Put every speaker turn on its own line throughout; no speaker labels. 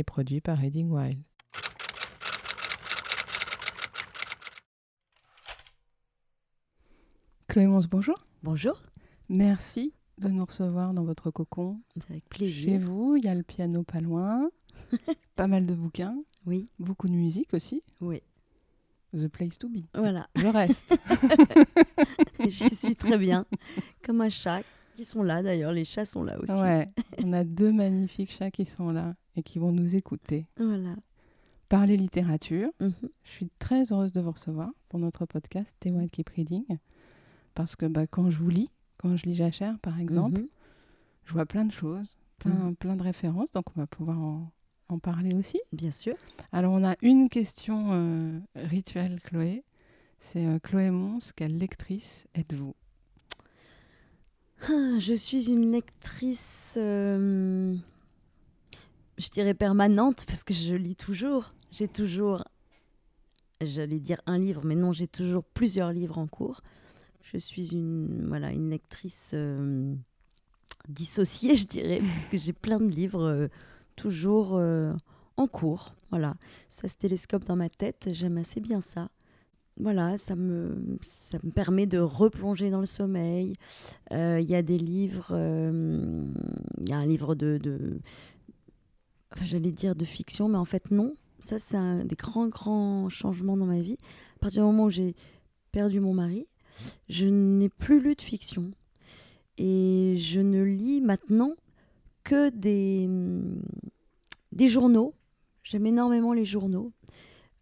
et produit par Reading Wild. Clémence, bonjour.
Bonjour.
Merci de nous recevoir dans votre cocon.
C'est avec
Chez
plaisir.
vous, il y a le piano pas loin, pas mal de bouquins,
Oui,
beaucoup de musique aussi.
oui.
The place to be.
Voilà.
Je reste.
J'y suis très bien. Comme un chat. Qui sont là d'ailleurs. Les chats sont là aussi.
ouais, on a deux magnifiques chats qui sont là et qui vont nous écouter.
Voilà.
Parler littérature.
Mhm.
Je suis très heureuse de vous recevoir pour notre podcast Stay Wild Keep Reading. Parce que bah, quand je vous lis, quand je lis Jachère par exemple,
Mhm.
je vois plein de choses, plein, plein de références, donc on va pouvoir en, en parler aussi.
Bien sûr.
Alors on a une question euh, rituelle, Chloé. C'est euh, Chloé Mons, quelle lectrice êtes-vous?
Ah, Je suis une lectrice, euh, je dirais permanente, parce que je lis toujours. J'ai toujours, j'allais dire un livre, mais non, j'ai toujours plusieurs livres en cours. Je suis une, voilà, une lectrice euh, dissociée, je dirais, parce que j'ai plein de livres euh, toujours euh, en cours. Voilà, ça se télescope dans ma tête, j'aime assez bien ça. Voilà, ça me, ça me permet de replonger dans le sommeil. Il y a des livres, il y a un livre de enfin, j'allais dire de fiction, mais en fait non. Ça, c'est un des grands, grands changements dans ma vie. À partir du moment où j'ai perdu mon mari, je n'ai plus lu de fiction. Et je ne lis maintenant que des, hum, des journaux. J'aime énormément les journaux.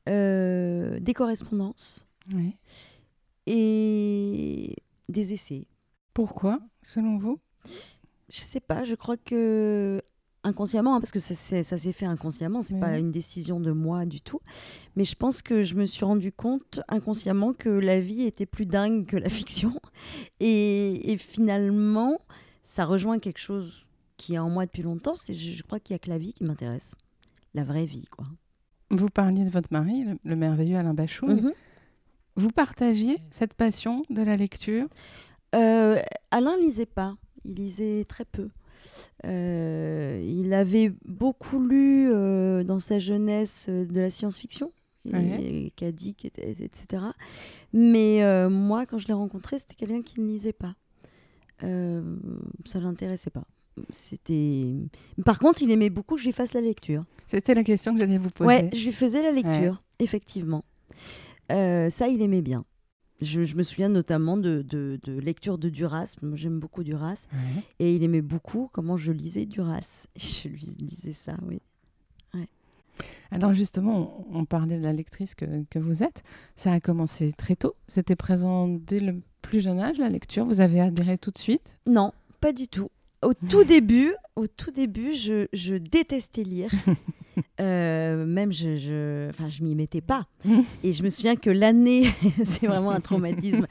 Euh, des correspondances et des essais.
Pourquoi, selon vous?
Je sais pas, je crois que inconsciemment, hein, parce que ça, s'est- ça s'est fait inconsciemment, c'est
Oui.
pas une décision de moi du tout, mais je pense que je me suis rendu compte inconsciemment que la vie était plus dingue que la fiction, et, et finalement, ça rejoint quelque chose qui est en moi depuis longtemps, c'est je, je crois qu'il y a que la vie qui m'intéresse, la vraie vie, quoi.
Vous parliez de votre mari, le, le merveilleux Alain Bachung.
Mhm.
Vous partagiez cette passion de la lecture?
Euh, Alain lisait pas, il lisait très peu. Euh, il avait beaucoup lu euh, dans sa jeunesse euh, de la science-fiction,
Ouais.
Kadik, etc. Mais euh, moi, quand je l'ai rencontré, c'était quelqu'un qui ne lisait pas. Euh, ça l'intéressait pas. C'était. Par contre, il aimait beaucoup que je lui fasse la lecture.
C'était la question que j'allais vous poser.
Ouais, je lui faisais la lecture, effectivement. Euh, ça, il aimait bien. Je, je me souviens notamment de, de, de lecture de Duras. Moi, j'aime beaucoup Duras.
Ouais.
Et il aimait beaucoup comment je lisais Duras. Je lui lisais ça, oui.
Alors justement, on, on parlait de la lectrice que, que vous êtes. Ça a commencé très tôt. C'était présent dès le plus jeune âge, la lecture? Vous avez adhéré tout de suite?
Non, pas du tout. Au tout début, au tout début, je, je détestais lire. Euh, même je, je, enfin, je m'y mettais pas. Et je me souviens que l'année, c'est vraiment un traumatisme.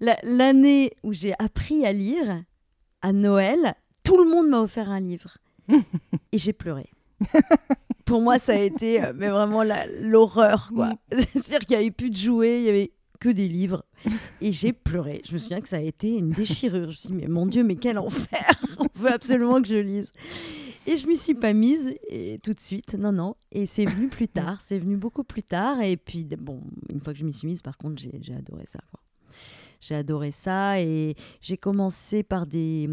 La- L'année où j'ai appris à lire, à Noël, tout le monde m'a offert un livre. Et j'ai pleuré. Pour moi, ça a été euh, mais vraiment l'horreur, quoi. C'est-à-dire qu'il n'y avait plus de jouets, il y avait que des livres. Et j'ai pleuré. Je me souviens que ça a été une déchirure. Je me suis dit, mais mon Dieu, mais quel enfer On veut absolument que je lise. Et je m'y suis pas mise et tout de suite. Non, non. Et c'est venu plus tard. C'est venu beaucoup plus tard. Et puis, bon, une fois que je m'y suis mise, par contre, j'ai adoré ça. J'ai adoré ça. Et j'ai commencé par des.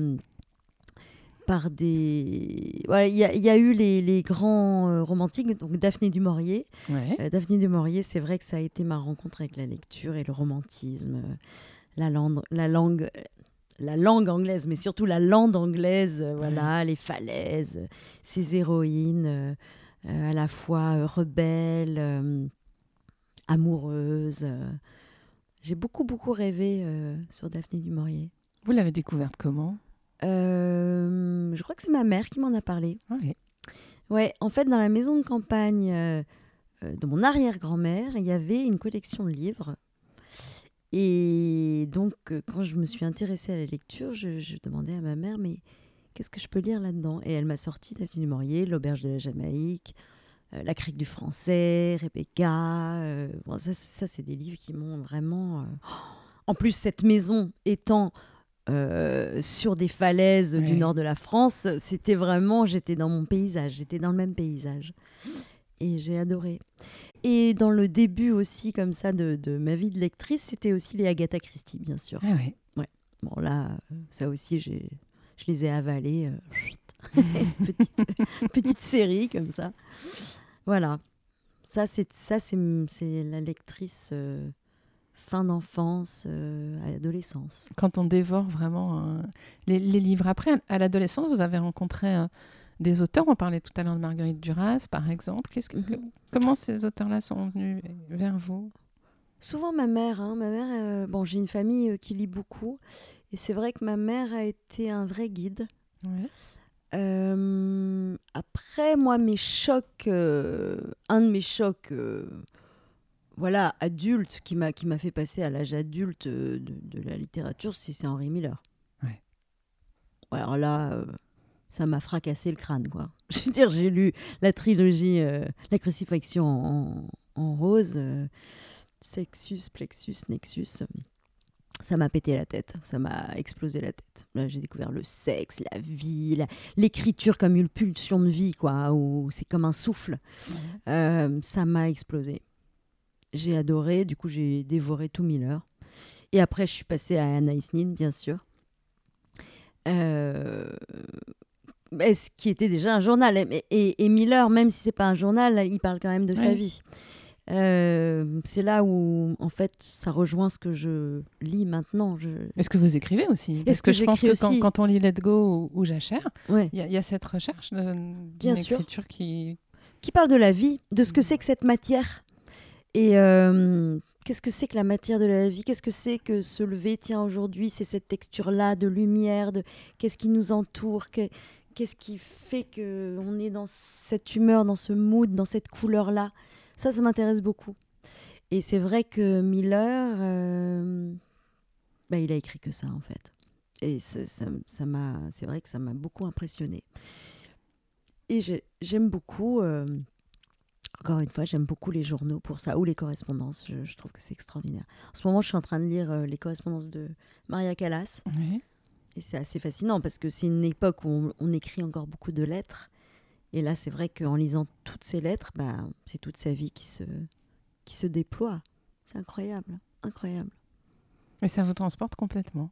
Par des. Voilà, il y, a- il y a eu les, les grands euh, romantiques, donc Daphné du Maurier.
Ouais.
Euh, Daphné du Maurier, c'est vrai que ça a été ma rencontre avec la lecture et le romantisme, euh, la langue, la langue, la langue anglaise, mais surtout la lande anglaise, euh, voilà, les falaises, euh, ces héroïnes euh, euh, à la fois rebelles, amoureuses. J'ai beaucoup, beaucoup rêvé sur Daphné du Maurier.
Vous l'avez découverte comment?
Je crois que c'est ma mère qui m'en a parlé.
Ouais.
Ouais, en fait, dans la maison de campagne de mon arrière-grand-mère, il y avait une collection de livres. Et donc, euh, quand je me suis intéressée à la lecture, je, je demandais à ma mère, mais qu'est-ce que je peux lire là-dedans? Et elle m'a sorti Daphne du Maurier, L'Auberge de la Jamaïque, euh, La Crique du Français, Rebecca. euh, bon, ça, c'est- ça, c'est des livres qui m'ont vraiment... euh, En plus, cette maison étant euh, sur des falaises du nord de la France, c'était vraiment... J'étais dans mon paysage, j'étais dans le même paysage. Et j'ai adoré. Et dans le début aussi, comme ça, de, de ma vie de lectrice, c'était aussi les Agatha Christie, bien sûr.
Ah ouais.
Bon, là, ça aussi, j'ai, je les ai avalés. euh, petite, petite série comme ça. Voilà. Ça, c'est, ça, c'est, c'est la lectrice euh, fin d'enfance, euh, adolescence.
Quand on dévore vraiment euh, les, les livres. Après, à l'adolescence, vous avez rencontré euh, des auteurs. On parlait tout à l'heure de Marguerite Duras, par exemple. Qu'est-ce que,
Mhm.
Comment ces auteurs-là sont venus vers vous?
Souvent ma mère, hein, ma mère, euh, bon, j'ai une famille euh, qui lit beaucoup, et c'est vrai que ma mère a été un vrai guide.
Ouais.
Euh, après, moi, mes chocs, un de mes chocs, voilà, adulte, qui m'a qui m'a fait passer à l'âge adulte de, de la littérature, c'est c'est Henri Miller.
Ouais.
Alors là, ça m'a fracassé le crâne, quoi. Je veux dire, j'ai lu la trilogie, euh, la crucifixion en, en rose, euh, Sexus, Plexus, Nexus. Ça m'a pété la tête, ça m'a explosé la tête. Là, j'ai découvert le sexe, la vie, l'écriture comme une pulsion de vie, quoi, où c'est comme un souffle. Euh, ça m'a explosé. J'ai adoré, du coup, j'ai dévoré tout Miller. Et après, je suis passée à Anaïs Nin, bien sûr. Euh, ce qui était déjà un journal. Et, et- et Miller, même si c'est pas un journal, il parle quand même de sa vie. Euh, c'est là où, en fait, ça rejoint ce que je lis maintenant. Je...
Est-ce que vous écrivez aussi? Parce
Est-ce
que,
que
je pense que quand, on lit Let Go ou, ou Jachère,
Ouais.
il y, a- il y a cette recherche d'une
sûr.
écriture qui...
qui parle de la vie, de ce que
Mhm.
c'est que cette matière. Et euh, qu'est-ce que c'est que la matière de la vie? Qu'est-ce que c'est que se lever, tiens, aujourd'hui, c'est cette texture-là de lumière, de qu'est-ce qui nous entoure que- Qu'est-ce qui fait que on est dans cette humeur, dans ce mood, dans cette couleur-là? Ça, ça m'intéresse beaucoup. Et c'est vrai que Miller, euh, bah, il a écrit que ça, en fait. Et ça m'a, c'est vrai que ça m'a beaucoup impressionné. Et j'ai- j'aime beaucoup, euh, encore une fois, j'aime beaucoup les journaux pour ça, ou les correspondances. Je, trouve que c'est extraordinaire. En ce moment, je suis en train de lire euh, les correspondances de Maria Callas.
Ouais.
Et c'est assez fascinant parce que c'est une époque où on, on écrit encore beaucoup de lettres. Et là, c'est vrai qu'en lisant toutes ces lettres, bah, c'est toute sa vie qui se, qui se déploie. C'est incroyable, incroyable.
Et ça vous transporte complètement.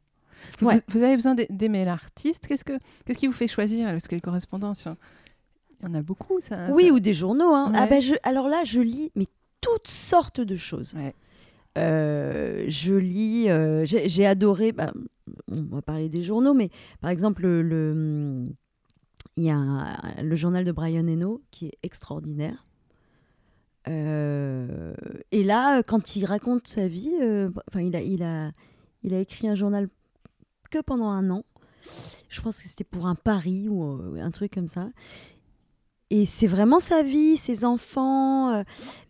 Vous,
Ouais.
vous avez besoin d'a- d'aimer l'artiste. Qu'est-ce, que, qu'est-ce qui vous fait choisir? Parce que les correspondances, il y en a beaucoup. Ça,
Oui,
ça-
ou des journaux. hein. Ah ben, je, alors là, je lis mais toutes sortes de choses.
Ouais.
Euh, je lis, euh, j'ai adoré, bah, on va parler des journaux, mais par exemple, le, le- il y a le journal de Brian Eno qui est extraordinaire. Euh, et là, quand il raconte sa vie, il, a, écrit un journal que pendant un an. Je pense que c'était pour un pari ou un truc comme ça. Et c'est vraiment sa vie, ses enfants.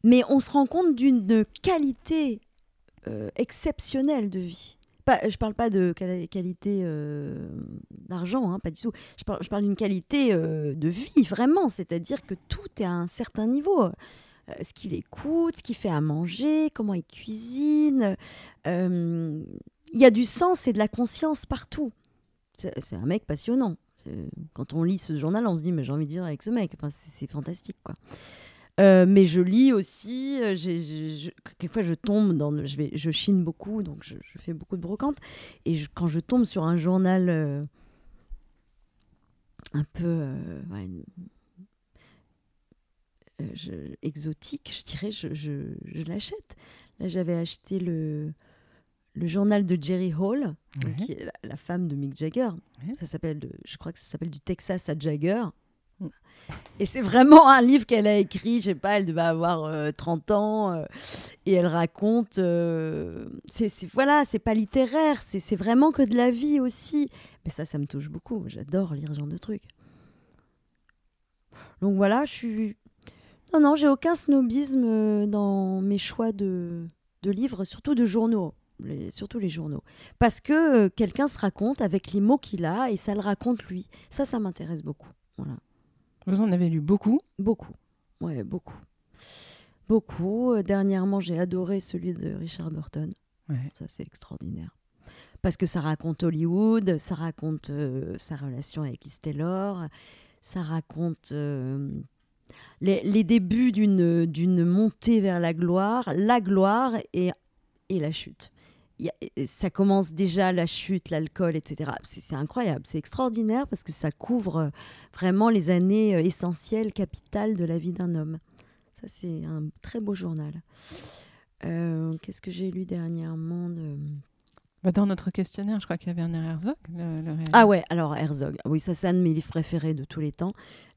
mais on se rend compte d'une qualité euh, exceptionnelle de vie. Pas, je parle pas de quali- qualité euh, d'argent, hein, pas du tout. Je parle, d'une qualité euh, de vie, vraiment. C'est-à-dire que tout est à un certain niveau. Euh, ce qu'il écoute, ce qu'il fait à manger, comment il cuisine. Il y a du sens et de la conscience partout. C'est un mec passionnant. Quand on lit ce journal, on se dit, mais j'ai envie de dire avec ce mec. Enfin, c'est c'est fantastique, quoi. Euh, mais je lis aussi. euh, j'ai- j'ai- je- quelquefois, je tombe dans. le- je, vais, je chine beaucoup, donc je, je fais beaucoup de brocante. Et je- quand je tombe sur un journal euh, un peu euh, ouais, une- je- exotique, je dirais, je, l'achète. Là, j'avais acheté le, le journal de Jerry Hall, qui est la, la femme de Mick Jagger. Ça s'appelle, je crois que ça s'appelle du Texas à Jagger. Et c'est vraiment un livre qu'elle a écrit, je sais pas, elle devait avoir euh, 30 ans, euh, et elle raconte, euh, c'est, voilà, c'est pas littéraire, c'est, vraiment que de la vie aussi. Mais ça, ça me touche beaucoup, j'adore lire ce genre de trucs. Donc voilà, je suis. Non, non, j'ai aucun snobisme euh, dans mes choix de, de livres, surtout de journaux. Surtout les journaux. Parce que euh, quelqu'un se raconte avec les mots qu'il a et ça le raconte lui. Ça, ça m'intéresse beaucoup. Voilà.
Vous en avez lu beaucoup.
Beaucoup. Ouais, beaucoup. Beaucoup. Euh, Dernièrement, j'ai adoré celui de Richard Burton.
Ouais.
Ça, c'est extraordinaire. Parce que ça raconte Hollywood, ça raconte euh, sa relation avec Liz Taylor, ça raconte euh, les, les débuts d'une d'une montée vers la gloire, la gloire et, et la chute. Y a- ça commence déjà la chute, l'alcool, etc. C'est incroyable, c'est extraordinaire parce que ça couvre euh, vraiment les années euh, essentielles, capitales de la vie d'un homme. Ça, c'est un très beau journal. Euh, Qu'est-ce que j'ai lu dernièrement de...
Bah, dans notre questionnaire, je crois qu'il y avait Werner Herzog, le, le réalisateur.
Ah ouais, alors Herzog. Oui, ça c'est un de mes livres préférés de tous les temps.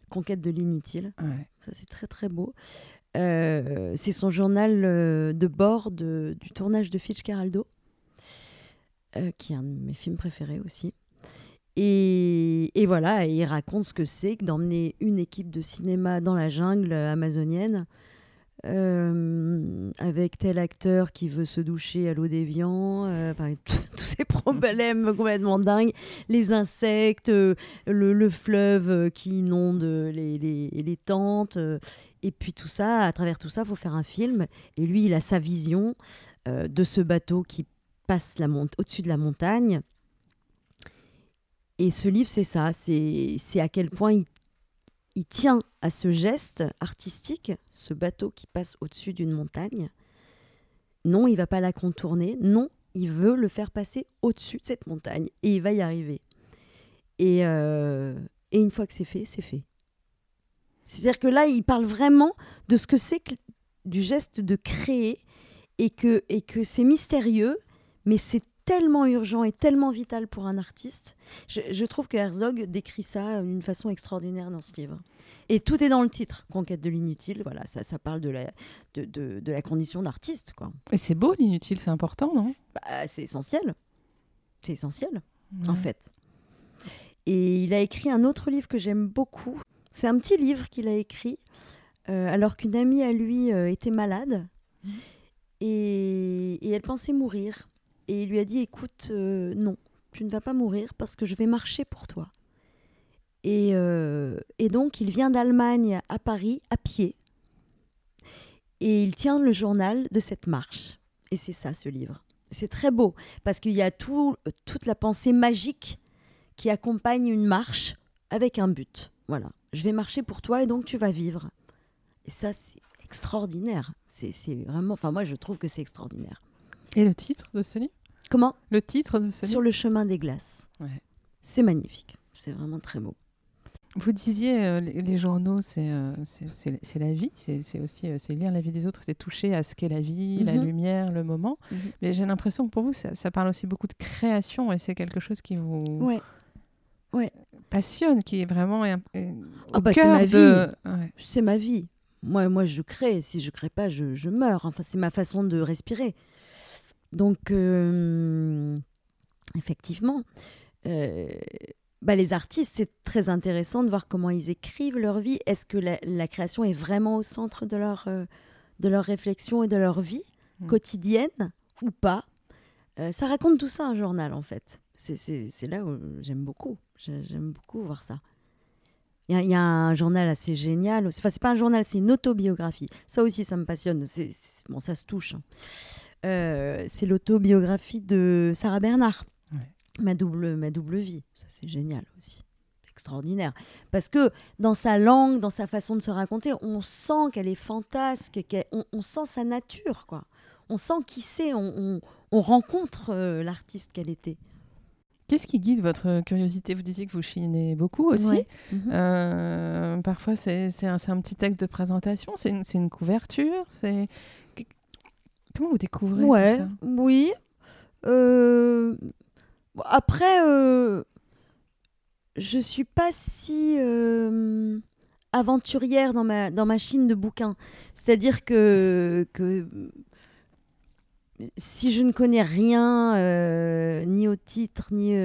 Conquête de l'inutile.
Ouais.
Ça c'est très très beau. Euh, c'est son journal euh, de bord de- du tournage de Fitzcarraldo, euh, qui est un de mes films préférés aussi. Et, et voilà, il raconte ce que c'est que d'emmener une équipe de cinéma dans la jungle amazonienne euh, avec tel acteur qui veut se doucher à l'eau déviant, euh, tous ces problèmes complètement dingues, les insectes, euh, le, le fleuve qui inonde les, les, les tentes, et puis tout ça, à travers tout ça, il faut faire un film, et lui, il a sa vision de ce bateau qui passe au-dessus de la montagne. Et ce livre, c'est ça, c'est à quel point il il tient à ce geste artistique, ce bateau qui passe au-dessus d'une montagne. Non, il va pas la contourner. Non, il veut le faire passer au-dessus de cette montagne. Et il va y arriver. Et, euh, et une fois que c'est fait, c'est fait. C'est-à-dire que là, il parle vraiment de ce que c'est du geste de créer et que, et que c'est mystérieux, mais c'est tellement urgent et tellement vital pour un artiste. Je, je trouve que Herzog décrit ça d'une façon extraordinaire dans ce livre. Et tout est dans le titre, Conquête de l'inutile. Voilà, ça, ça parle de la, de, de- de la condition d'artiste, quoi.
Et c'est beau, l'inutile, c'est important, non?
Bah, c'est essentiel. C'est essentiel, en fait. Et il a écrit un autre livre que j'aime beaucoup. C'est un petit livre qu'il a écrit euh, alors qu'une amie à lui euh, était malade et, et elle pensait mourir. Et il lui a dit écoute, euh, non, tu ne vas pas mourir parce que je vais marcher pour toi. Et, euh, et donc, il vient d'Allemagne à Paris à pied. Et il tient le journal de cette marche. Et c'est ça, ce livre. C'est très beau parce qu'il y a tout, toute la pensée magique qui accompagne une marche avec un but. Voilà, je vais marcher pour toi et donc tu vas vivre. Et ça, c'est extraordinaire. C'est vraiment, enfin moi je trouve que c'est extraordinaire.
Et le titre de ce livre
Comment?
Le titre de ce
Sur
livre
le chemin des glaces.
Ouais.
C'est magnifique. C'est vraiment très beau.
Vous disiez, euh, les, journaux, c'est euh, la vie, c'est aussi euh, lire la vie des autres, c'est toucher à ce qu'est la vie, la
Mhm.
lumière, le moment.
Mhm.
Mais j'ai l'impression que pour vous, ça, ça parle aussi beaucoup de création et c'est quelque chose qui vous
Ouais,
passionne, qui est vraiment un- un-
Ah
au
bah,
cœur
ma
de... Ouais.
c'est ma vie. Moi, moi, je crée. Si je crée pas, je, je meurs. Enfin, c'est ma façon de respirer. Donc, euh, effectivement, euh, bah, les artistes, c'est très intéressant de voir comment ils écrivent leur vie. Est-ce que la, la création est vraiment au centre de leur, euh, de leur réflexion et de leur vie
Mm.
quotidienne ou pas? Euh, Ça raconte tout ça, un journal, en fait. C'est- là où j'aime beaucoup. J'ai- J'aime beaucoup voir ça. Il y, a- il y a un journal assez génial. Enfin, c'est pas un journal, c'est une autobiographie. Ça aussi, ça me passionne. C'est- bon, ça se touche. hein. Euh, c'est l'autobiographie de Sarah Bernard.
Ouais.
Ma double, ma double vie. Ça, c'est génial aussi. Extraordinaire. Parce que dans sa langue, dans sa façon de se raconter, on sent qu'elle est fantasque, qu'elle- on, on sent sa nature, quoi. On sent qui c'est, on, on- on rencontre euh, l'artiste qu'elle était.
Qu'est-ce qui guide votre curiosité? Vous disiez que vous chinez beaucoup aussi.
Ouais. Mhm.
Euh, parfois, c'est un, petit texte de présentation, c'est une, c'est une couverture, c'est... que- Comment vous découvrez
Ouais,
tout ça?
oui. Euh, après, euh, je suis pas si euh, aventurière dans ma, dans ma chine de bouquins. C'est-à-dire que, que si je ne connais rien, euh, ni au titre, ni...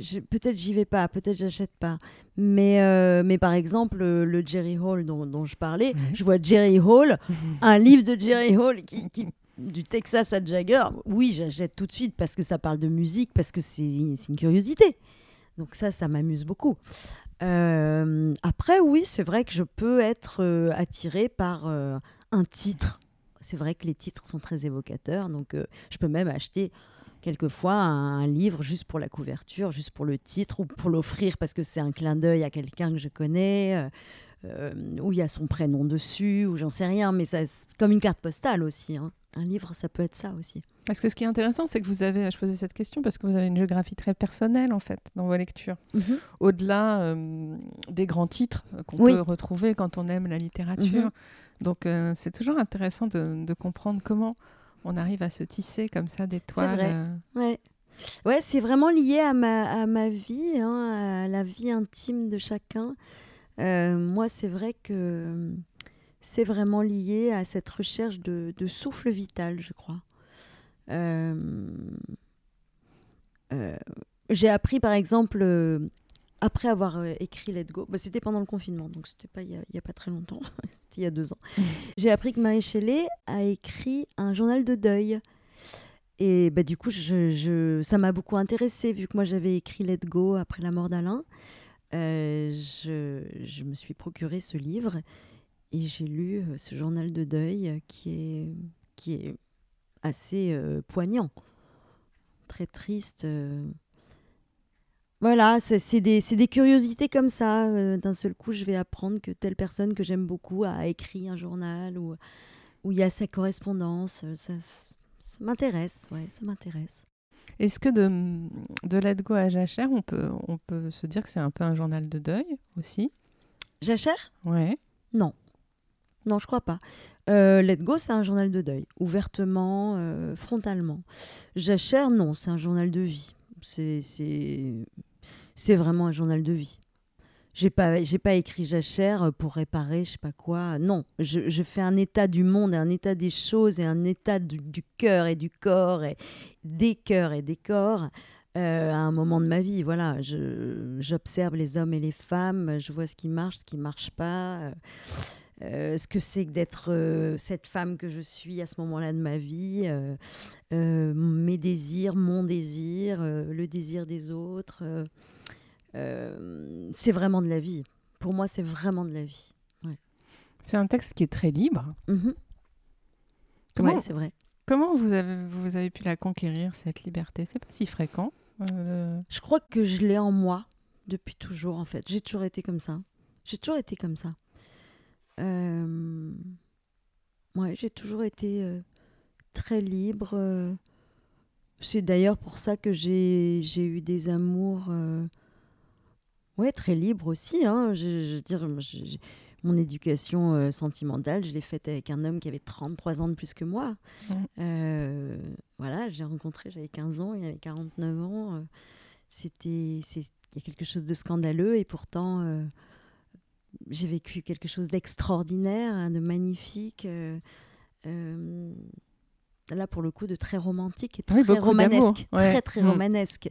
je- peut-être j'y vais pas, peut-être j'achète pas. Mais, euh, mais par exemple, euh, le Jerry Hall dont, dont je parlais,
Ouais.
je vois Jerry Hall, un livre de Jerry Hall qui, qui- du Texas à Jagger. Oui, j'achète tout de suite parce que ça parle de musique, parce que c'est une curiosité. Donc ça, ça m'amuse beaucoup. Euh, après, oui, c'est vrai que je peux être euh, attirée par un titre. C'est vrai que les titres sont très évocateurs, donc je peux même acheter quelquefois un, un livre juste pour la couverture, juste pour le titre ou pour l'offrir parce que c'est un clin d'œil à quelqu'un que je connais, euh, euh, où il y a son prénom dessus, ou j'en sais rien, mais ça, c'est comme une carte postale aussi. hein. Un livre, ça peut être ça aussi.
Parce que ce qui est intéressant, c'est que vous avez, je posais cette question parce que vous avez une géographie très personnelle en fait dans vos lectures. Au-delà euh, des grands titres euh, qu'on
Oui.
peut retrouver quand on aime la littérature.
Mhm.
Donc euh, c'est toujours intéressant de, de comprendre comment on arrive à se tisser comme ça des toiles.
vrai.
euh,
Ouais. Ouais, c'est vraiment lié à ma, à ma vie, hein, à la vie intime de chacun. Euh, moi, c'est vrai que c'est vraiment lié à cette recherche de, de souffle vital, je crois. Euh, euh, J'ai appris, par exemple, après avoir euh, écrit Let Go, bah, c'était pendant le confinement, donc c'était pas il y a, il y a pas très longtemps, c'était il y a deux ans. J'ai appris que Marie Shelley a écrit un journal de deuil. Et bah, du coup, je, je- ça m'a beaucoup intéressée, vu que moi j'avais écrit Let Go après la mort d'Alain. Euh, je, je me suis procuré ce livre et j'ai lu euh, ce journal de deuil qui est, qui est assez euh, poignant, très triste. euh. Voilà, c'est c'est des, c'est des curiosités comme ça. euh, D'un seul coup, je vais apprendre que telle personne que j'aime beaucoup a écrit un journal ou où il y a sa correspondance. euh, Ça, m'intéresse, ouais, ça m'intéresse.
Est-ce que de, de Let Go à Jachère, on peut, on peut se dire que c'est un peu un journal de deuil aussi?
Jachère?
Ouais.
Non. Non, je crois pas. Euh, Let Go, c'est un journal de deuil, ouvertement, euh, frontalement. Jachère, non, c'est un journal de vie. C'est, c'est, vraiment un journal de vie. J'ai pas, j'ai pas écrit Jachère pour réparer, je sais pas quoi. Non, je, fais un état du monde, un état des choses et un état du, cœur et du corps et des cœurs et des corps euh, à un moment de ma vie. Voilà, j'observe les hommes et les femmes, je vois ce qui marche, ce qui marche pas. euh, euh, ce que c'est que d'être euh, cette femme que je suis à ce moment-là de ma vie, euh, mes désirs, mon désir, le désir des autres. c'est vraiment de la vie. Pour moi, c'est vraiment de la vie.
C'est un texte qui est très libre.
Mhm.
Comment,
Ouais, c'est vrai.
comment vous, avez, vous avez pu la conquérir, cette liberté? C'est pas si fréquent.
Je crois que je l'ai en moi depuis toujours, en fait. J'ai toujours été comme ça. J'ai toujours été comme ça. Euh, Ouais, j'ai toujours été euh, très libre. euh. C'est d'ailleurs pour ça que j'ai eu des amours ouais, très libres aussi. Hein. Je, je veux dire, mon éducation sentimentale, je l'ai faite avec un homme qui avait 33 ans de plus que moi. Voilà, j'ai rencontré, j'avais 15 ans, il avait 49 ans. C'était, il y a quelque chose de scandaleux et pourtant, j'ai vécu quelque chose d'extraordinaire, hein, de magnifique. euh, euh, là, pour le coup, de très romantique et
Oui,
très romanesque.
ouais.
Très, très
Mm.
romanesque.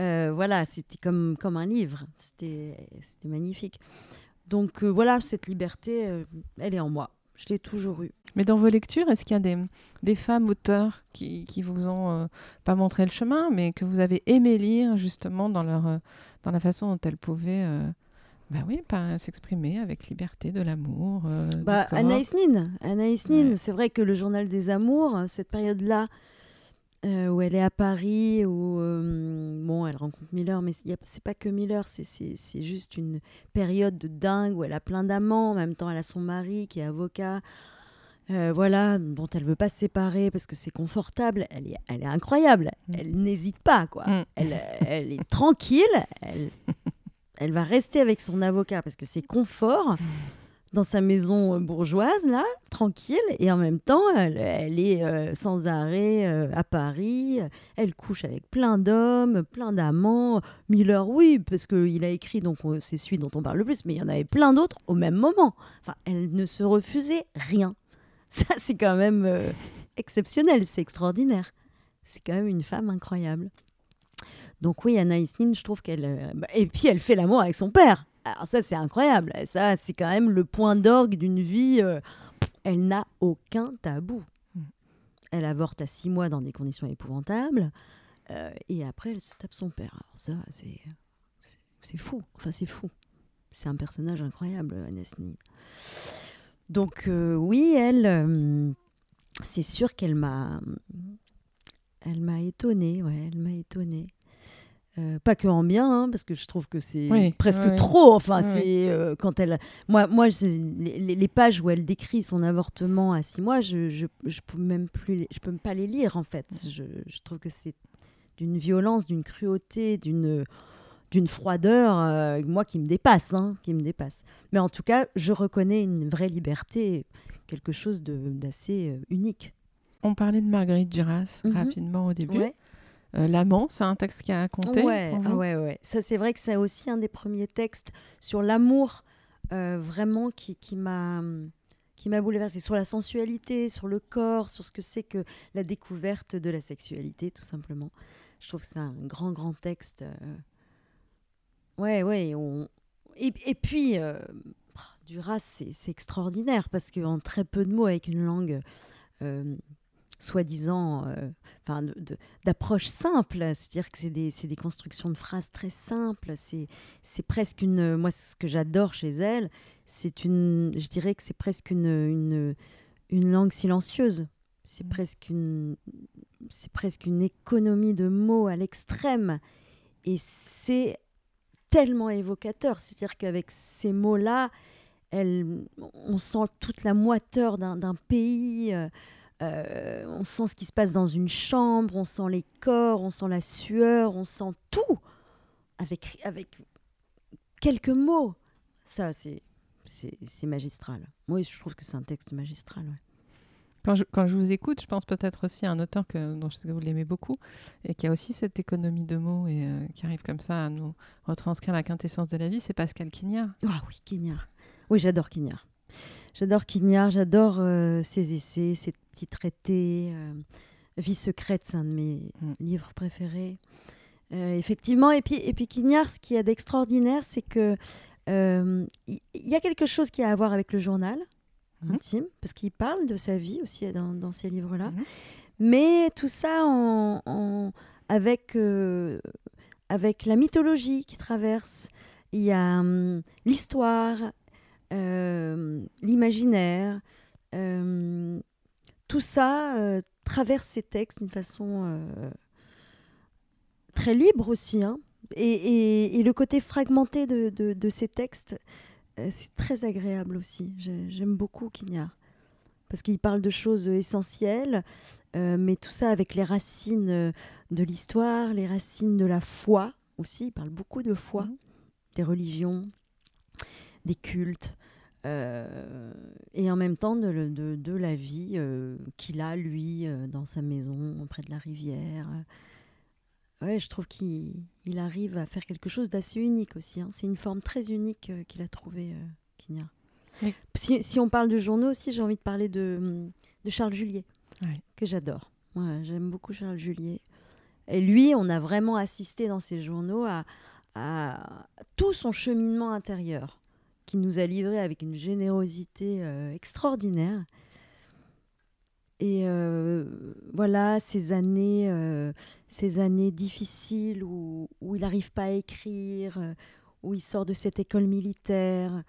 Euh, voilà, c'était comme, comme un livre. C'était, c'était magnifique. Donc voilà, cette liberté, elle est en moi. Je l'ai toujours eue.
Mais dans vos lectures, est-ce qu'il y a des, des femmes auteurs qui, qui vous ont euh, pas montré le chemin, mais que vous avez aimé lire justement dans, leur, euh, dans la façon dont elles pouvaient euh, bah oui, pas s'exprimer avec liberté de l'amour euh,
Bah. Anaïs Nin, Anaïs Nin,
Ouais.
c'est vrai que le journal des amours, cette période-là, euh, où elle est à Paris, où euh, bon, elle rencontre Miller, mais c'est pas que Miller, c'est- c'est c'est juste une période de dingue où elle a plein d'amants, en même temps elle a son mari qui est avocat, euh, voilà, dont elle veut pas se séparer parce que c'est confortable. Elle est, elle est incroyable,
Mm.
elle n'hésite pas, quoi.
Mm.
Elle, elle est tranquille, elle, elle va rester avec son avocat parce que c'est confort dans sa maison euh, bourgeoise, là, tranquille, et en même temps, elle, elle est euh, sans arrêt euh, à Paris, elle couche avec plein d'hommes, plein d'amants. Miller, oui, parce qu'il a écrit, donc on- c'est celui dont on parle le plus, mais il y en avait plein d'autres au même moment. Enfin, elle ne se refusait rien. Ça, c'est quand même euh, exceptionnel, c'est extraordinaire. C'est quand même une femme incroyable. Donc oui, Anaïs Nin, je trouve qu'elle... euh, bah, et puis elle fait l'amour avec son père. Alors ça, c'est incroyable. Ça, c'est quand même le point d'orgue d'une vie. euh, elle n'a aucun tabou.
Mm.
Elle avorte à six mois dans des conditions épouvantables. euh, et après, elle se tape son père. Alors ça, c'est... c'est- fou. Enfin, c'est fou. C'est un personnage incroyable, Anaïs Nin. Donc euh, oui, elle... c'est sûr qu'elle m'a... Elle m'a étonnée, ouais, elle m'a étonnée. Euh, pas que en bien, hein, parce que je trouve que c'est
Oui,
presque
oui,
trop. Enfin,
Oui,
c'est euh, quand elle. Moi, moi, les, pages où elle décrit son avortement à six mois, je, je, je peux même plus, les- je peux même pas les lire en fait. Je, je trouve que c'est d'une violence, d'une cruauté, d'une d'une froideur, euh, moi qui me dépasse, hein, qui me dépasse. Mais en tout cas, je reconnais une vraie liberté, quelque chose de- d'assez unique.
On parlait de Marguerite Duras
Mhm.
rapidement au début.
Ouais.
Euh, L'amant, c'est un texte qui a compté
Ouais,
pour
ah
vous
ouais, ouais. Ça, c'est vrai que c'est aussi un des premiers textes sur l'amour, euh, vraiment qui, qui m'a qui m'a bouleversée sur la sensualité, sur le corps, sur ce que c'est que la découverte de la sexualité, tout simplement. Je trouve que c'est un grand, grand texte. euh. Ouais, ouais. on- Et, et puis, euh, Duras, c'est c'est extraordinaire parce qu'en très peu de mots, avec une langue euh, soi-disant, euh, enfin, d'approche simple, c'est-à-dire que c'est des, des constructions de phrases très simples, c'est presque une... Moi, ce que j'adore chez elle, c'est une... Je dirais que c'est presque une, une, une langue silencieuse. C'est
Mhm.
presque une... C'est presque une économie de mots à l'extrême. Et c'est tellement évocateur. C'est-à-dire qu'avec ces mots-là, elle, on sent toute la moiteur d'un d'un pays. euh, euh, on sent ce qui se passe dans une chambre, on sent les corps, on sent la sueur, on sent tout avec, avec quelques mots. Ça, c'est c'est magistral. Moi, je trouve que c'est un texte magistral. ouais.
Quand je, quand je vous écoute, je pense peut-être aussi à un auteur que, dont je sais que vous l'aimez beaucoup et qui a aussi cette économie de mots et euh, qui arrive comme ça à nous retranscrire la quintessence de la vie, c'est Pascal Quignard.
Ah oui, Quignard. Oui, j'adore Quignard. J'adore Quignard, j'adore euh, ses essais, ses petits traités. euh, Vie secrète, c'est un de mes
Mm.
livres préférés. Euh, effectivement, et puis, et puis Quignard, ce qui est d'extraordinaire, c'est que il y, a quelque chose qui a à voir avec le journal
Mhm.
intime, parce qu'il parle de sa vie aussi dans, dans ces livres-là.
Mhm.
Mais tout ça en, en- avec, avec la mythologie qui traverse. Il y a hum, l'histoire, l'imaginaire. euh, tout ça euh, traverse ces textes d'une façon euh, très libre aussi. hein. Et, et- et le côté fragmenté de, de- de ces textes, euh, c'est très agréable aussi. J'ai- J'aime beaucoup Quignard. Parce qu'il parle de choses essentielles, euh, mais tout ça avec les racines euh, de l'histoire, les racines de la foi aussi. Il parle beaucoup de foi,
Mhm.
des religions, des cultes, euh, et en même temps de, le- de- de la vie euh, qu'il a, lui, euh, dans sa maison, près de la rivière. Ouais, je trouve qu'il il arrive à faire quelque chose d'assez unique aussi. hein. C'est une forme très unique euh, qu'il a trouvée, euh.
Oui.
Si, si on parle de journaux aussi, j'ai envie de parler de, de Charles
Ouais.
que j'adore. Ouais, J'aime beaucoup Charles Julier. Et lui, on a vraiment assisté dans ses journaux à, à tout son cheminement intérieur, qui nous a livré avec une générosité euh, extraordinaire. Et euh, voilà, ces années, euh, ces années difficiles où, où il n'arrive pas à écrire, où il sort de cette école militaire.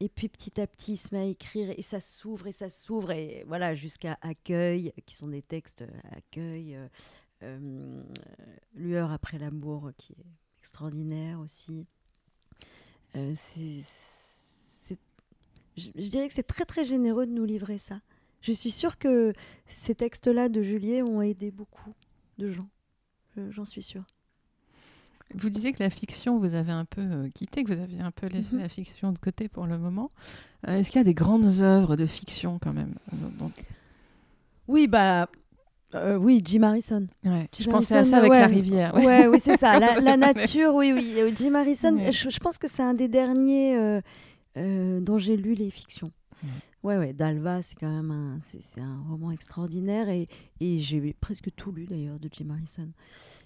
Et puis petit à petit, il se met à écrire et ça s'ouvre et ça s'ouvre. Et voilà, jusqu'à Accueil, qui sont des textes Accueil, Lueur après l'amour, qui est extraordinaire aussi. C'est- je, je dirais que c'est très très généreux de nous livrer ça. Je suis sûre que ces textes-là de Juliet ont aidé beaucoup de gens. Je- J'en suis sûre.
Vous disiez que la fiction, vous avez un peu euh, quitté, que vous aviez un peu laissé
Mhm.
la fiction de côté pour le moment. Euh, Est-ce qu'il y a des grandes œuvres de fiction quand même dont-
Oui, bah. euh, oui, Jim Harrison.
Ouais, Je pensais à ça avec
ouais.
la rivière. ouais.
Ouais, oui, c'est ça. La, nature, oui, oui. Euh, Jim Harrison, je, je pense que c'est un des derniers euh, euh, dont j'ai lu les fictions.
Ouais.
Ouais, ouais. Dalva, c'est quand même un, c'est, un roman extraordinaire et, et j'ai presque tout lu d'ailleurs de Jim Harrison.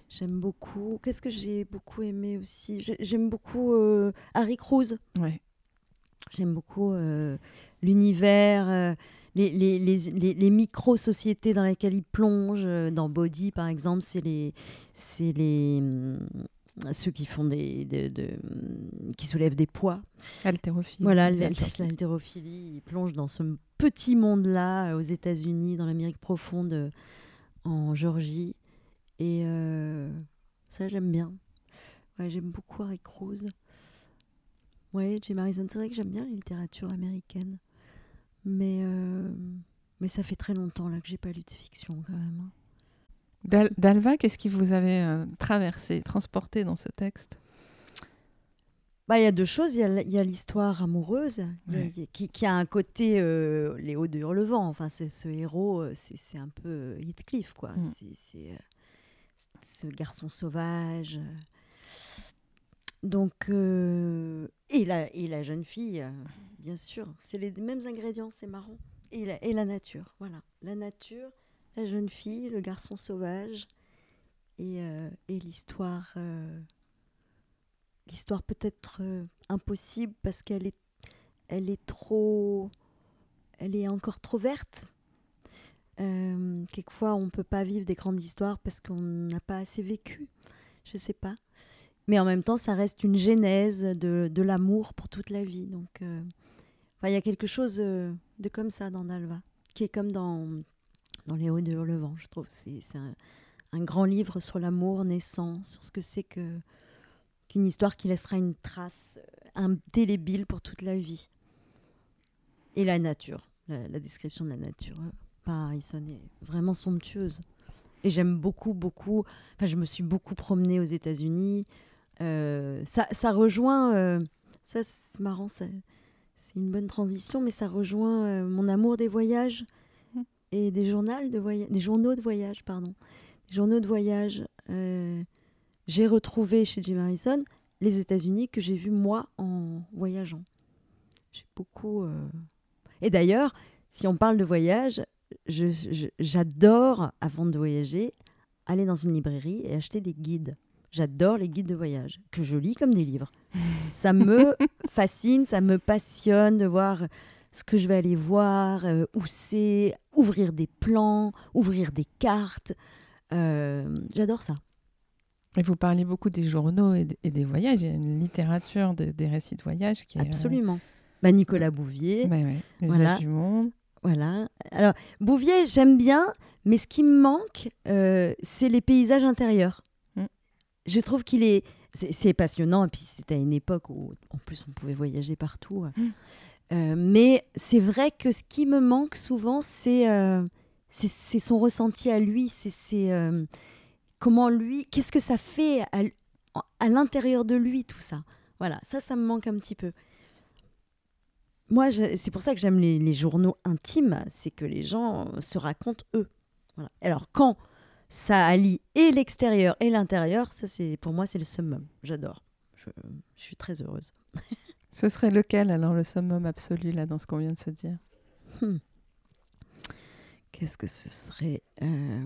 J'aime beaucoup. Qu'est-ce que j'ai beaucoup aimé aussi? J'ai- J'aime beaucoup euh, Harry Cruz.
Ouais.
J'aime beaucoup euh, l'univers, les, les, les, les- micro-sociétés dans lesquelles il plonge. Dans Body, par exemple, c'est les, c'est les, hum, ceux qui font des, de- de- qui soulèvent des poids.
Haltérophilie.
Voilà, l-
Haltérophilie.
l'haltérophilie, il plonge dans ce petit monde-là, euh, aux États-Unis, dans l'Amérique profonde, euh, en Géorgie. Et euh, ça, j'aime bien. Ouais, j'aime beaucoup Harry Cruz. Ouais, Jim Harrison, c'est vrai que j'aime bien la littérature américaine. Mais, euh, mais ça fait très longtemps là que j'ai pas lu de fiction quand même. hein.
Dal- Dalva, qu'est-ce qui vous avait euh, traversé, transporté dans ce texte?
Bah, il y a deux choses. Il y a l'histoire amoureuse
Ouais.
y a- qui, qui a un côté euh, Léo de Hurlevent. Enfin, ce héros, euh, c'est un peu Heathcliff, quoi.
Mm.
C'est- euh, ce garçon sauvage. Donc, euh, et, la, et la jeune fille, bien sûr. C'est les mêmes ingrédients, c'est marrant. Et la, et la nature, voilà. La nature, la jeune fille, le garçon sauvage et, euh, et l'histoire. euh, l'histoire peut-être euh, impossible parce qu'elle est, elle est trop, elle est encore trop verte. Quelquefois, on peut pas vivre des grandes histoires parce qu'on n'a pas assez vécu. Je sais pas. Mais en même temps, ça reste une genèse de, de l'amour pour toute la vie. Donc, il y a quelque chose de comme ça dans Dalva, qui est comme dans, dans Les Hauts de Hurlevent, je trouve. C'est un, grand livre sur l'amour naissant, sur ce que c'est qu'une histoire qui laissera une trace euh, indélébile pour toute la vie. Et la nature, la, description de la nature euh, par Harrison est vraiment somptueuse. Et j'aime beaucoup, beaucoup. Enfin, je me suis beaucoup promenée aux États-Unis. Euh, ça, rejoint. ça, c'est marrant, c'est une bonne transition, mais ça rejoint mon amour des voyages. Et des journaux de voyage, des journaux de voyage, pardon, des journaux de voyage. Euh, j'ai retrouvé chez Jim Harrison les États-Unis que j'ai vus moi en voyageant. J'ai beaucoup. euh, Et d'ailleurs, si on parle de voyage, j'adore, avant de voyager, aller dans une librairie et acheter des guides. J'adore les guides de voyage, que je lis comme des livres. Ça me fascine, ça me passionne de voir ce que je vais aller voir, euh, où c'est, ouvrir des plans, ouvrir des cartes. Euh, J'adore ça.
Et vous parlez beaucoup des journaux et, des voyages. Il y a une littérature de- des récits de voyage qui est. euh,
Absolument. Bah, Nicolas Bouvier,
ouais, ouais.
Voilà.
du monde.
voilà. Alors, Bouvier, j'aime bien, mais ce qui me manque, euh, c'est les paysages intérieurs.
Mm.
Je trouve qu'il est... C'est c'est passionnant, et puis c'était à une époque où, en plus, on pouvait voyager partout.
Mm.
Euh, mais c'est vrai que ce qui me manque souvent, c'est euh, son ressenti à lui, c'est euh, comment lui, qu'est-ce que ça fait à, l'intérieur de lui, tout ça. Voilà, ça, ça me manque un petit peu. Moi, c'est pour ça que j'aime les, journaux intimes, c'est que les gens se racontent eux. Alors quand ça allie et l'extérieur et l'intérieur, ça c'est pour moi c'est le summum. J'adore. Je suis très heureuse.
Ce serait lequel alors le summum absolu là dans ce qu'on vient de se dire?
Hmm. Qu'est-ce que ce serait euh,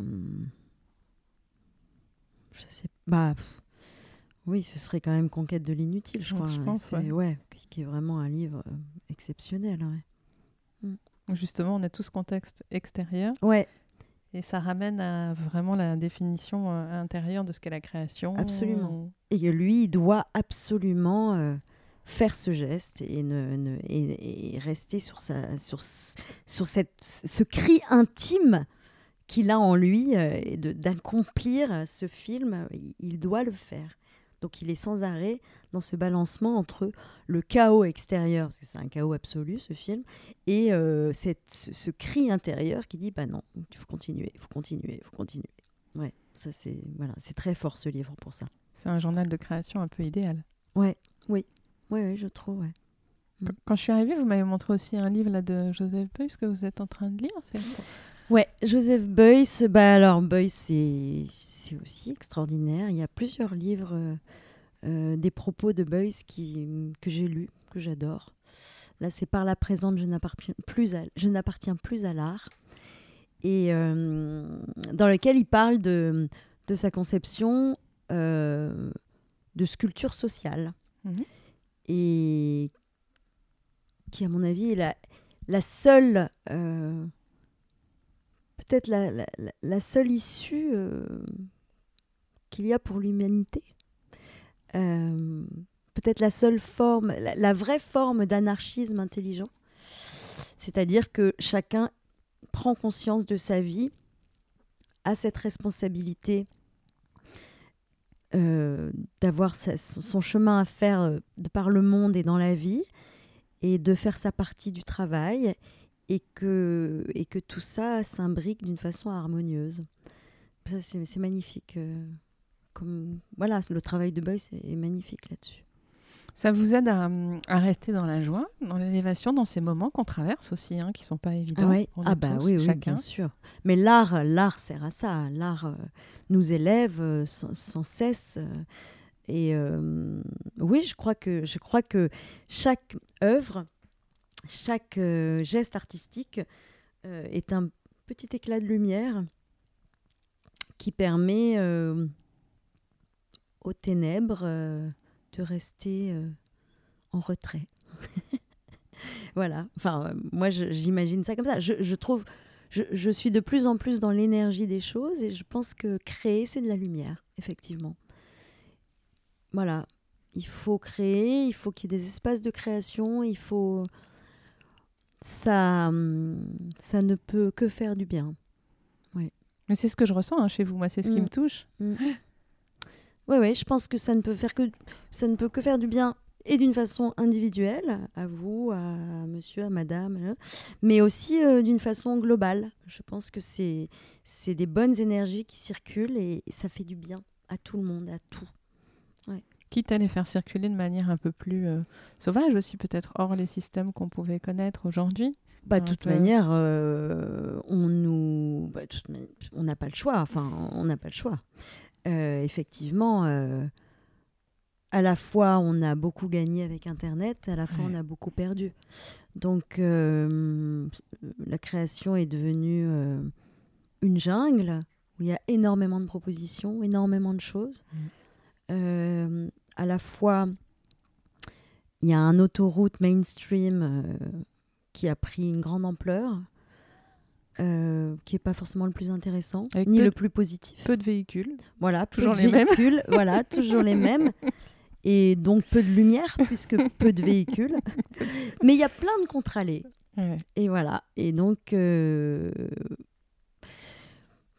Je sais pas. pff. Oui, ce serait quand même Conquête de l'inutile, je crois.
je pense,
C'est-
ouais.
ouais, qui, est vraiment un livre euh, exceptionnel. Ouais.
Justement, on a tout ce contexte extérieur
ouais,
et ça ramène à vraiment la définition euh, intérieure de ce qu'est la création.
Absolument. Et lui, il doit absolument euh, faire ce geste et, ne, ne- et, et rester sur, sa, sur, ce- sur cette, ce cri intime qu'il a en lui euh, et d'accomplir ce film. Il, il doit le faire. Donc il est sans arrêt dans ce balancement entre le chaos extérieur, parce que c'est un chaos absolu ce film, et euh, cette, ce, ce cri intérieur qui dit bah non, il faut continuer, il faut continuer, il faut continuer. Ouais, ça c'est voilà, c'est très fort ce livre pour ça.
C'est un journal de création un peu idéal.
Ouais, oui, oui, oui, je trouve. Ouais. Mm.
Qu- Quand je suis arrivée, vous m'avez montré aussi un livre là, de Joseph Beuys que vous êtes en train de lire.
Ouais, Joseph Beuys, bah alors Beuys c'est aussi extraordinaire. Il y a plusieurs livres, euh, euh, des propos de Beuys qui, que j'ai lus, que j'adore. Là, c'est par la présente, je n'appartiens plus à, je n'appartiens plus à l'art, et euh, dans lequel il parle de de sa conception de sculpture sociale.
Mhm.
Et qui, à mon avis, est la, seule, euh, peut-être la, seule issue euh, qu'il y a pour l'humanité. Euh, peut-être la seule forme, la vraie forme d'anarchisme intelligent. C'est-à-dire que chacun prend conscience de sa vie, a cette responsabilité euh, d'avoir son chemin à faire euh, par le monde et dans la vie, et de faire sa partie du travail, et que, et que tout ça s'imbrique d'une façon harmonieuse. C'est magnifique. euh, comme, voilà, le travail de Boyce est magnifique là-dessus.
Ça vous aide à, à rester dans la joie, dans l'élévation, dans ces moments qu'on traverse aussi, hein, qui sont pas évidents.
Ah, ouais. ah bah
tous,
oui, oui, bien sûr. Mais l'art, l'art sert à ça. L'art euh, nous élève euh, sans, sans cesse. euh, et euh, oui, je crois que je crois que chaque œuvre, chaque geste artistique est un petit éclat de lumière qui permet aux ténèbres de rester euh, en retrait. voilà. Enfin, euh, moi, j'imagine ça comme ça. Je, je trouve, je, je suis de plus en plus dans l'énergie des choses et je pense que créer, c'est de la lumière, effectivement. Voilà. Il faut créer, il faut qu'il y ait des espaces de création, il faut. Ça, hum, ça ne peut que faire du bien.
Mais c'est ce que je ressens hein, chez vous, moi, c'est ce qui
Mm.
me touche.
Oui, oui, je pense que ça ne peut faire que ça ne peut que faire du bien et d'une façon individuelle à vous, à monsieur, à madame, euh, mais aussi euh, d'une façon globale. Je pense que c'est c'est des bonnes énergies qui circulent et, et ça fait du bien à tout le monde, à tout.
Quitte à les faire circuler de manière un peu plus euh, sauvage aussi, peut-être hors les systèmes qu'on pouvait connaître aujourd'hui.
Bah, de toute
peu.
manière, euh, on nous, bah, toute on n'a pas le choix. Enfin, on n'a pas le choix. Euh, effectivement, euh, à la fois, on a beaucoup gagné avec Internet, à la fois,
Ouais.
on a beaucoup perdu. Donc, euh, la création est devenue une jungle où il y a énormément de propositions, énormément de choses.
Mm.
À la fois, il y a un autoroute mainstream qui a pris une grande ampleur, euh, qui n'est pas forcément le plus intéressant,
Avec
ni le plus positif.
Peu de véhicules.
Voilà, peu
toujours
de
les mêmes.
voilà, toujours les mêmes. Et donc peu de lumière, puisque peu de véhicules. Mais il y a plein de contre-allées.
Ouais.
Et voilà. Et donc, euh,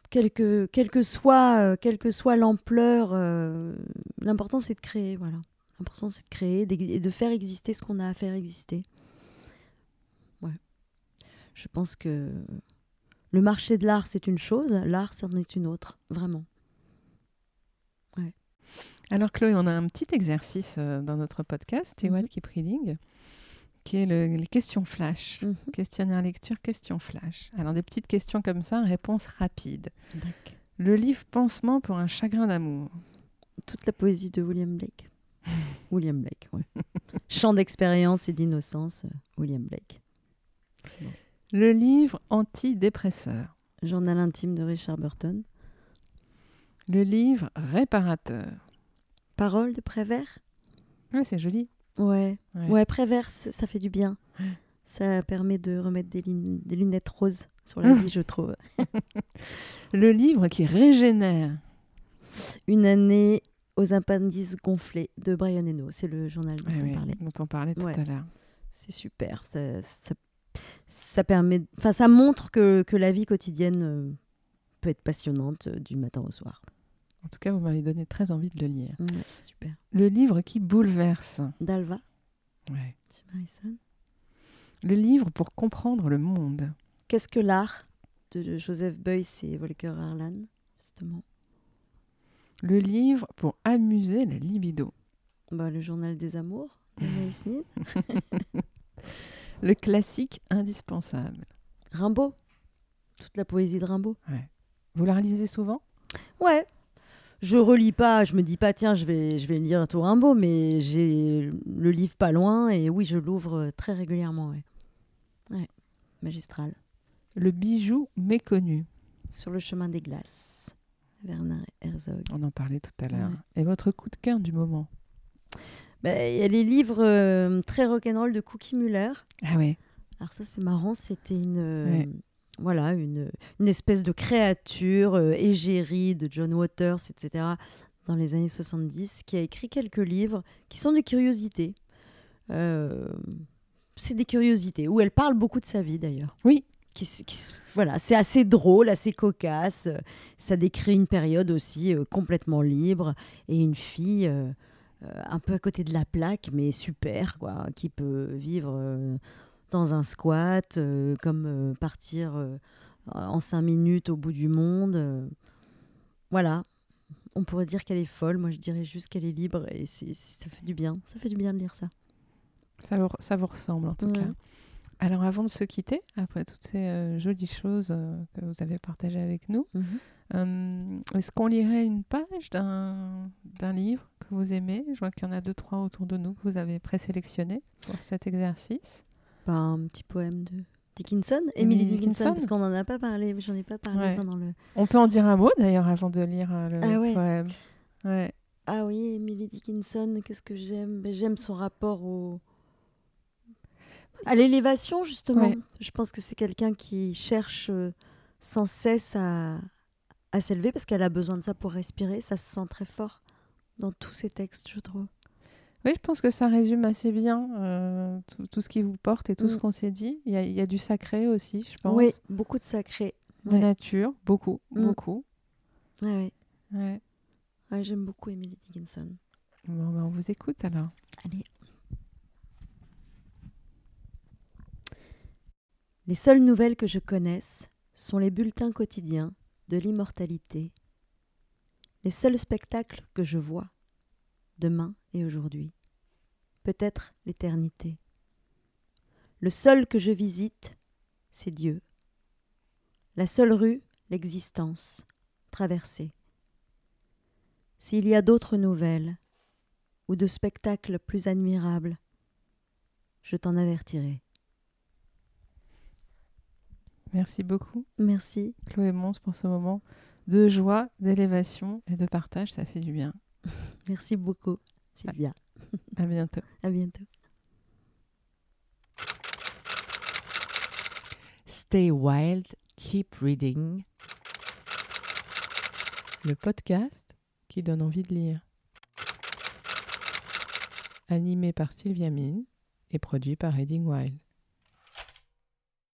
quelle, que, quelle que soit, euh, quelle que soit l'ampleur, euh, l'important c'est de créer. Voilà. L'important c'est de créer et de faire exister ce qu'on a à faire exister. Ouais. Je pense que le marché de l'art c'est une chose, l'art c'en est une autre, vraiment.
Alors Chloé, on a un petit exercice euh, dans notre podcast,
Mhm.
Ewad Keep Reading, qui est le- les questions flash.
Mhm.
Questionnaire lecture, questions flash. Alors des petites questions comme ça, réponse rapide. Le livre Pansement pour un chagrin d'amour.
Toute la poésie de William Blake. William Blake, ouais. Chant d'expérience et d'innocence, euh, William Blake.
Le livre antidépresseur.
Journal intime de Richard Burton.
Le livre réparateur.
Parole de Prévert?
Ouais, c'est joli.
Ouais.
Ouais.
Ouais, Prévert, ça fait du bien. Ça permet de remettre des, lun- des lunettes roses sur la vie, je trouve.
Le livre qui régénère.
Une année aux appendices gonflés de Brian Eno. C'est le journal dont
Ouais,
on parlait.
dont on parlait tout
Ouais.
à l'heure.
C'est super. Ça, ça, ça permet, enfin, ça montre que, que la vie quotidienne euh, peut être passionnante euh, du matin au soir.
En tout cas, vous m'avez donné très envie de le lire.
C'est super.
Le livre qui bouleverse.
D'Alva,
Ouais. Le livre pour comprendre le monde.
Qu'est-ce que l'art de Joseph Beuys et Volker Harlan, justement?
Le livre pour amuser la libido.
bah, Le journal des amours de.
Le classique indispensable.
Rimbaud. Toute la poésie de Rimbaud.
Vous la lisez souvent?
Ouais. Je relis pas, je me dis pas, tiens, je vais, je vais lire tout Rimbaud, mais j'ai le livre pas loin et oui, je l'ouvre euh, très régulièrement. Ouais. ouais. Magistral.
Le bijou méconnu.
Sur le chemin des glaces. Werner Herzog.
On en parlait tout à l'heure.
Ouais.
Et votre coup de cœur du moment?
Il y a les livres euh, très rock'n'roll de Cookie Muller.
Ah ouais.
Alors ça c'est marrant, c'était une euh,
Ouais.
voilà une, une espèce de créature euh, égérie de John Waters, etc. dans les années 70, qui a écrit quelques livres qui sont des curiosités. C'est des curiosités où elle parle beaucoup de sa vie d'ailleurs.
Oui.
Qui, qui voilà, c'est assez drôle, assez cocasse. Ça décrit une période aussi complètement libre et une fille un peu à côté de la plaque, mais super, quoi, qui peut vivre euh, dans un squat, euh, comme euh, partir euh, en cinq minutes au bout du monde. euh. voilà. On pourrait dire qu'elle est folle. Moi, je dirais juste qu'elle est libre et c'est- ça fait du bien. Ça fait du bien de lire ça.
Ça vous, ça vous ressemble en tout
Ouais.
cas. Alors avant de se quitter, après toutes ces euh, jolies choses euh, que vous avez partagées avec nous, euh, est-ce qu'on lirait une page d'un livre que vous aimez? Je vois qu'il y en a deux, trois autour de nous que vous avez présélectionnés pour cet exercice.
Pas un petit poème de Dickinson
Emily
Dickinson,
Dickinson
parce qu'on n'en a pas parlé. J'en ai pas parlé
Ouais.
pendant le.
On peut en dire un mot d'ailleurs avant de lire euh, le
Ah ouais.
poème. Ouais.
Ah oui, Emily Dickinson, qu'est-ce que j'aime? Ben, J'aime son rapport au... à l'élévation, justement. Je pense que c'est quelqu'un qui cherche euh, sans cesse à, à s'élever parce qu'elle a besoin de ça pour respirer. Ça se sent très fort dans tous ses textes, je trouve.
Oui, je pense que ça résume assez bien euh, tout, tout ce qui vous porte et tout ce
Mm.
qu'on s'est dit. Il y, a, il y a du sacré aussi, je pense.
Oui, beaucoup de sacré.
La
Ouais.
nature, beaucoup,
Mm.
beaucoup.
Ouais, ouais.
Ouais.
Ouais, J'aime beaucoup Emily Dickinson.
Bon, ben, on vous écoute alors.
Allez. Les seules nouvelles que je connaisse sont les bulletins quotidiens de l'immortalité. Les seuls spectacles que je vois, demain et aujourd'hui. Peut-être l'éternité. Le seul que je visite, c'est Dieu. La seule rue, l'existence, traversée. S'il y a d'autres nouvelles, ou de spectacles plus admirables, je t'en avertirai.
Merci beaucoup,
Merci.
Chloé Mons, pour ce moment de joie, d'élévation et de partage. Ça fait du bien.
Merci beaucoup, Sylvia.
À bientôt.
À bientôt.
Stay wild, keep reading.
Le podcast qui donne envie de lire. Animé par Sylvia Mine et produit par Reading Wild.